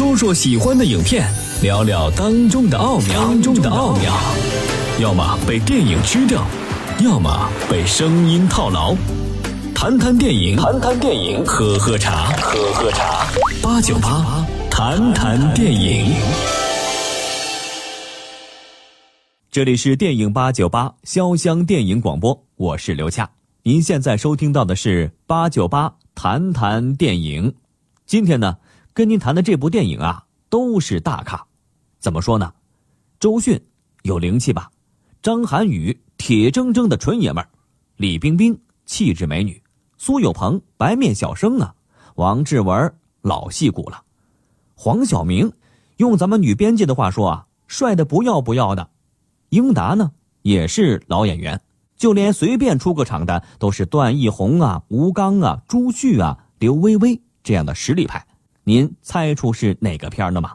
说说喜欢的影片，聊聊当中的奥妙。当中的奥妙，要么被电影吃掉，要么被声音套牢。谈谈电影，谈谈电影，喝喝茶，喝喝茶。八九八，谈谈电影。这里是电影八九八潇湘电影广播，我是刘恰。您现在收听到的是八九八谈谈电影。今天呢，跟您谈的这部电影啊，都是大咖。怎么说呢？周迅有灵气吧？张涵予铁铮铮的纯爷们儿，李冰冰气质美女。苏有朋白面小生啊，王志文老戏骨了，黄晓明用咱们女编辑的话说啊，帅的不要不要的，英达呢也是老演员，就连随便出个场的都是段奕宏啊、吴刚啊、朱旭啊、刘薇薇这样的实力派，您猜出是哪个片了吗？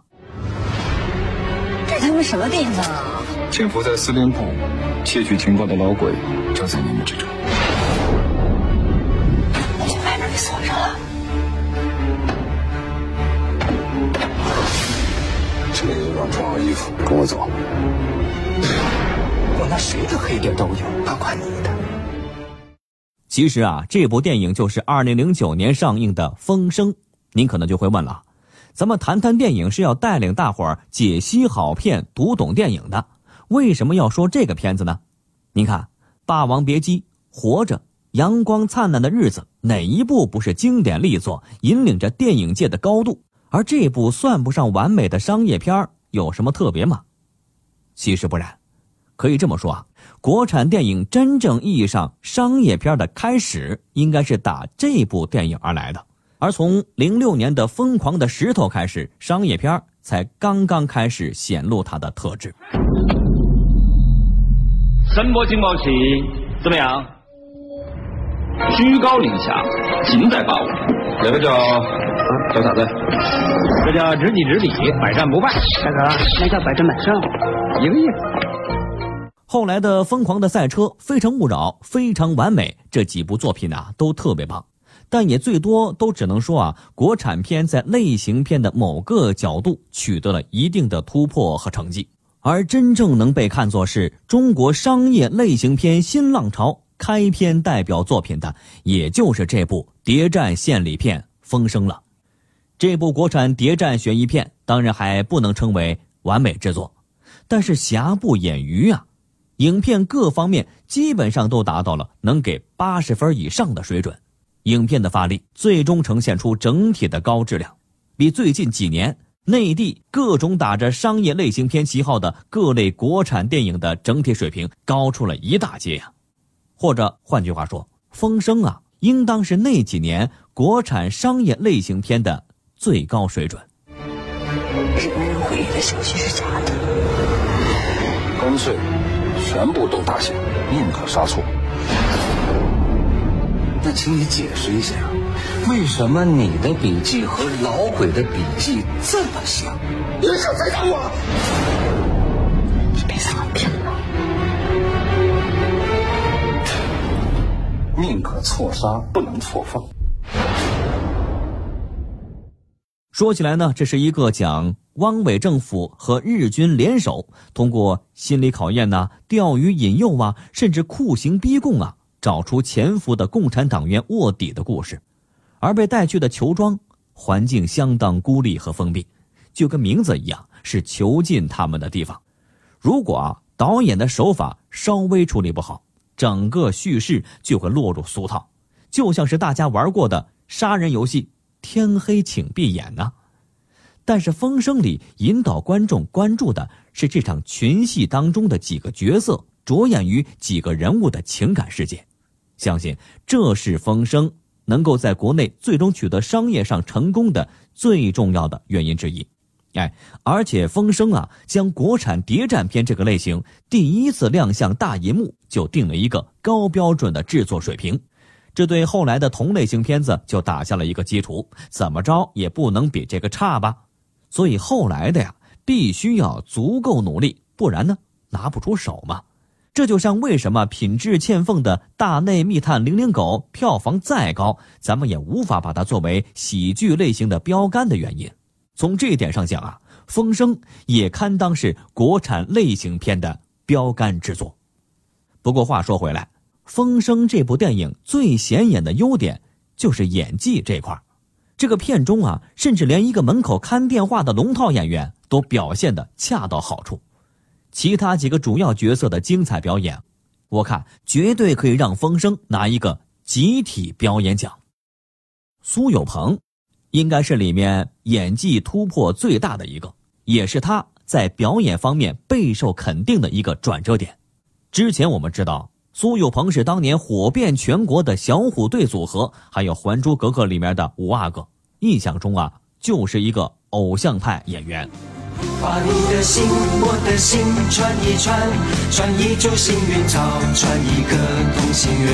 这他妈什么地方啊？潜伏在司令部窃取情报的老鬼就在你们之中。你把外面给锁上了。这就让穿好衣服，跟我走。我那谁的黑点都有，包括你的。其实啊，这部电影就是二零零九年上映的《风声》。您可能就会问了，咱们谈谈电影是要带领大伙儿解析好片、读懂电影的，为什么要说这个片子呢？您看，《霸王别姬》《活着》。阳光灿烂的日子，哪一部不是经典力作，引领着电影界的高度？而这部算不上完美的商业片有什么特别吗？其实不然，可以这么说啊，国产电影真正意义上商业片的开始，应该是打这部电影而来的。而从零六年的《疯狂的石头》开始，商业片才刚刚开始显露它的特质。声波警报器怎么样？居高临下，尽在把握。这个叫叫啥子？这叫知己知彼，百战不败。大哥，那叫百战百胜，一个意思。后来的《疯狂的赛车》《非诚勿扰》《非常完美》这几部作品啊，都特别棒，但也最多都只能说啊，国产片在类型片的某个角度取得了一定的突破和成绩，而真正能被看作是中国商业类型片新浪潮。开篇代表作品的，也就是这部谍战献礼片《风声》了。这部国产谍战悬疑片当然还不能称为完美之作，但是瑕不掩瑜啊，影片各方面基本上都达到了能给八十分以上的水准。影片的发力最终呈现出整体的高质量，比最近几年内地各种打着商业类型片旗号的各类国产电影的整体水平高出了一大截呀。或者换句话说，《风声》啊，应当是那几年国产商业类型片的最高水准。日本人回忆的消息是假的，干脆全部都打响，宁可杀错。那请你解释一下，为什么你的笔记和老鬼的笔记这么像？你想栽赃我？你别这么拼了。宁可错杀，不能错放。说起来呢，这是一个讲汪伪政府和日军联手，通过心理考验呐、钓鱼引诱啊，甚至酷刑逼供啊，找出潜伏的共产党员卧底的故事。而被带去的囚庄环境相当孤立和封闭，就跟名字一样，是囚禁他们的地方。如果啊，导演的手法稍微处理不好。整个叙事就会落入俗套，就像是大家玩过的杀人游戏“天黑请闭眼”呢。但是《风声》里引导观众关注的是这场群戏当中的几个角色，着眼于几个人物的情感世界。相信这是《风声》能够在国内最终取得商业上成功的最重要的原因之一。哎，而且《风声》啊，将国产谍战片这个类型第一次亮相大银幕，就定了一个高标准的制作水平，这对后来的同类型片子就打下了一个基础。怎么着也不能比这个差吧？所以后来的呀，必须要足够努力，不然呢，拿不出手嘛。这就像为什么品质欠奉的《大内密探零零狗》票房再高，咱们也无法把它作为喜剧类型的标杆的原因。从这一点上讲啊，《风声》也堪当是国产类型片的标杆之作。不过话说回来，《风声》这部电影最显眼的优点就是演技这块这个片中啊，甚至连一个门口看电话的龙套演员都表现的恰到好处。其他几个主要角色的精彩表演，我看绝对可以让《风声》拿一个集体表演奖。苏有朋。应该是里面演技突破最大的一个，也是他在表演方面备受肯定的一个转折点。之前我们知道苏有朋是当年火遍全国的小虎队组合，还有《还珠格格》里面的五阿哥，印象中啊就是一个偶像派演员。把你的心，我的心串一串，串一株幸运草，串一个同心圆。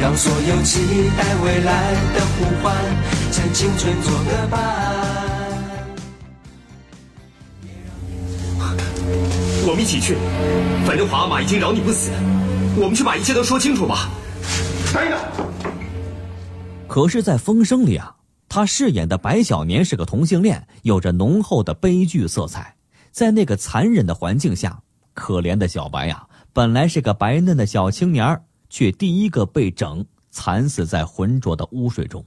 让所有期待未来的呼唤，趁青春做个伴。我们一起去，反正皇阿玛已经饶你不死，我们去把一切都说清楚吧。等等。可是，在风声里啊，他饰演的白小年是个同性恋，有着浓厚的悲剧色彩。在那个残忍的环境下，可怜的小白呀，本来是个白嫩的小青年儿。却第一个被整惨死在浑浊的污水中，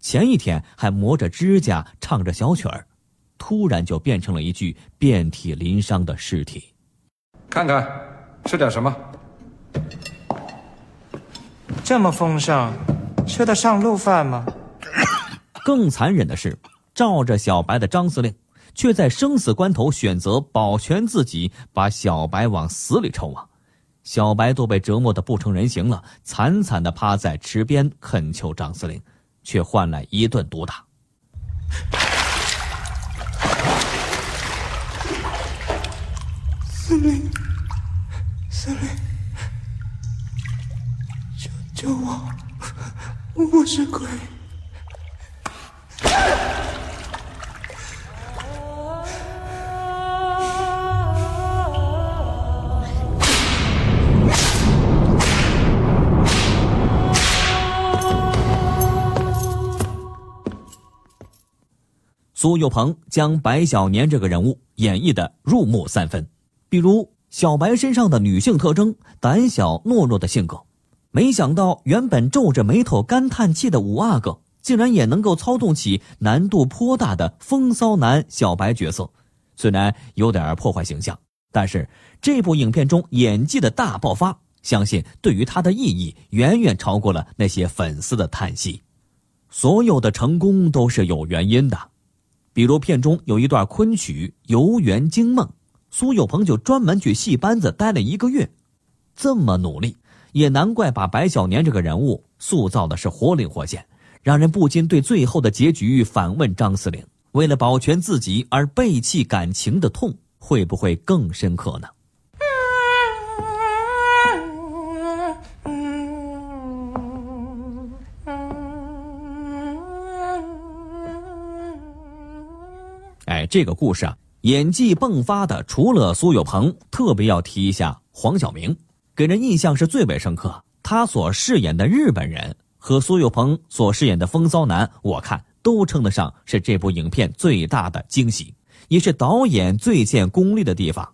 前一天还磨着指甲唱着小曲儿，突然就变成了一具遍体鳞伤的尸体。看看，吃点什么？这么丰盛，吃得上路饭吗？更残忍的是，罩着小白的张司令，却在生死关头选择保全自己，把小白往死里抽啊！小白都被折磨的不成人形了，惨惨的趴在池边恳求张司令，却换来一顿毒打。司令，司令，救救我！我是鬼。苏有朋将白小年这个人物演绎的入木三分，比如小白身上的女性特征，胆小懦弱的性格，没想到原本皱着眉头干叹气的五阿哥，竟然也能够操纵起难度颇大的风骚男小白角色。虽然有点破坏形象，但是这部影片中演技的大爆发，相信对于他的意义远远超过了那些粉丝的叹息。所有的成功都是有原因的。比如片中有一段昆曲《游园惊梦》，苏有朋就专门去戏班子待了一个月，这么努力，也难怪把白小年这个人物塑造的是活灵活现，让人不禁对最后的结局反问张司令：为了保全自己而背弃感情的痛，会不会更深刻呢？这个故事啊，演技迸发的除了苏有朋，特别要提一下黄晓明，给人印象是最为深刻。他所饰演的日本人和苏有朋所饰演的风骚男，我看都称得上是这部影片最大的惊喜，也是导演最见功力的地方。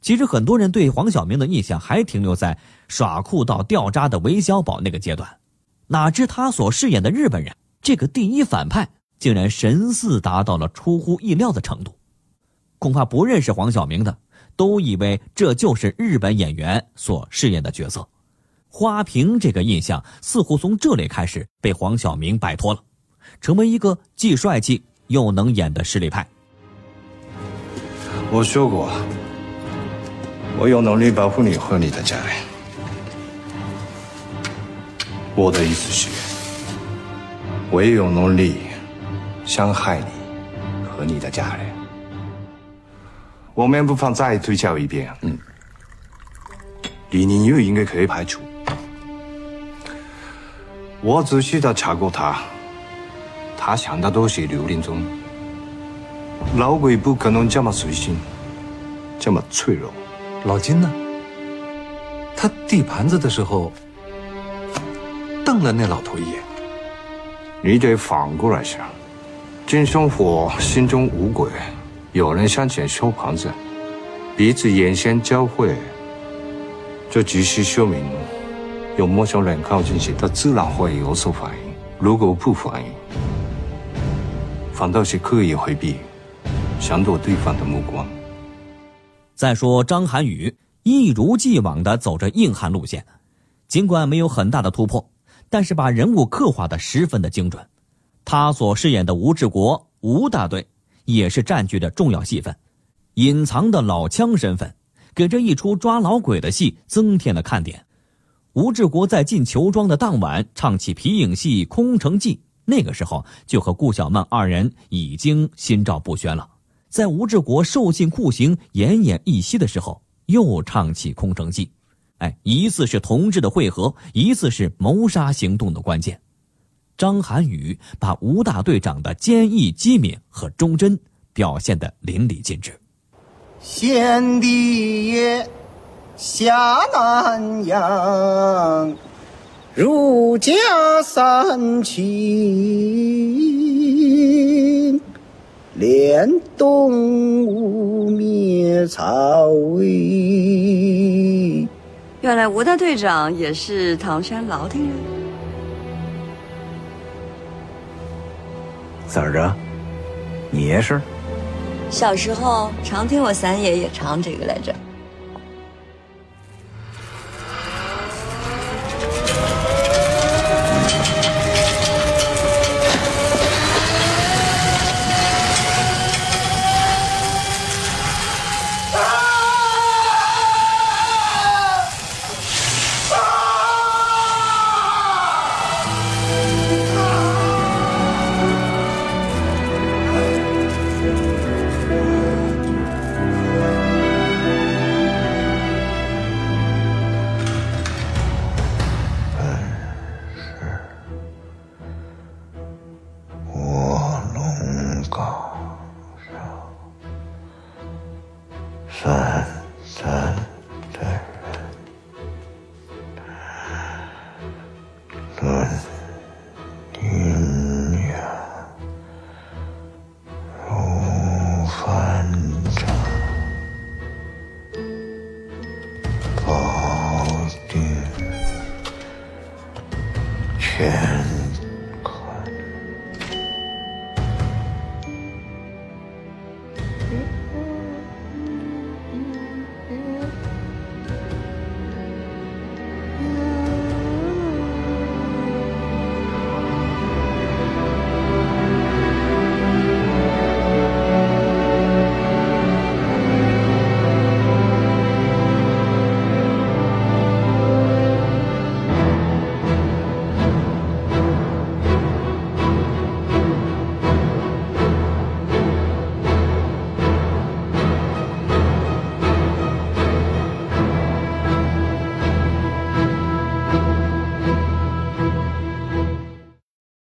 其实很多人对黄晓明的印象还停留在耍酷到掉渣的韦小宝那个阶段，哪知他所饰演的日本人这个第一反派。竟然神似达到了出乎意料的程度，恐怕不认识黄晓明的都以为这就是日本演员所饰演的角色。花瓶这个印象似乎从这里开始被黄晓明摆脱了，成为一个既帅气又能演的实力派。我说过，我有能力保护你和你的家人。我的意思是，我也有能力。伤害你和你的家人，我们不妨再推敲一遍。嗯，李宁又应该可以排除。我仔细的查过他，他想的都是刘林中。老鬼不可能这么随性，这么脆弱。老金呢？他递盘子的时候瞪了那老头一眼。你得反过来想。金生火，心中无鬼。有人向前收盘子，彼此眼神交汇，这只是说明有陌生人靠近时，他自然会有所反应。如果不反应，反倒是刻意回避，想躲对方的目光。再说张涵予一如既往的走着硬汉路线，尽管没有很大的突破，但是把人物刻画的十分的精准。他所饰演的吴志国吴大队，也是占据着重要戏份，隐藏的老枪身份，给这一出抓老鬼的戏增添了看点。吴志国在进球庄的当晚唱起皮影戏《空城计》，那个时候就和顾小曼二人已经心照不宣了。在吴志国受尽酷刑、奄奄一息的时候，又唱起《空城计》，哎，一次是同志的会合，一次是谋杀行动的关键。张涵予把吴大队长的坚毅、机敏和忠贞表现得淋漓尽致。先帝爷下南洋，入家三秦，连东吴灭曹魏。原来吴大队长也是唐山老定人。怎着？你也是？小时候常听我三爷爷唱这个来着。全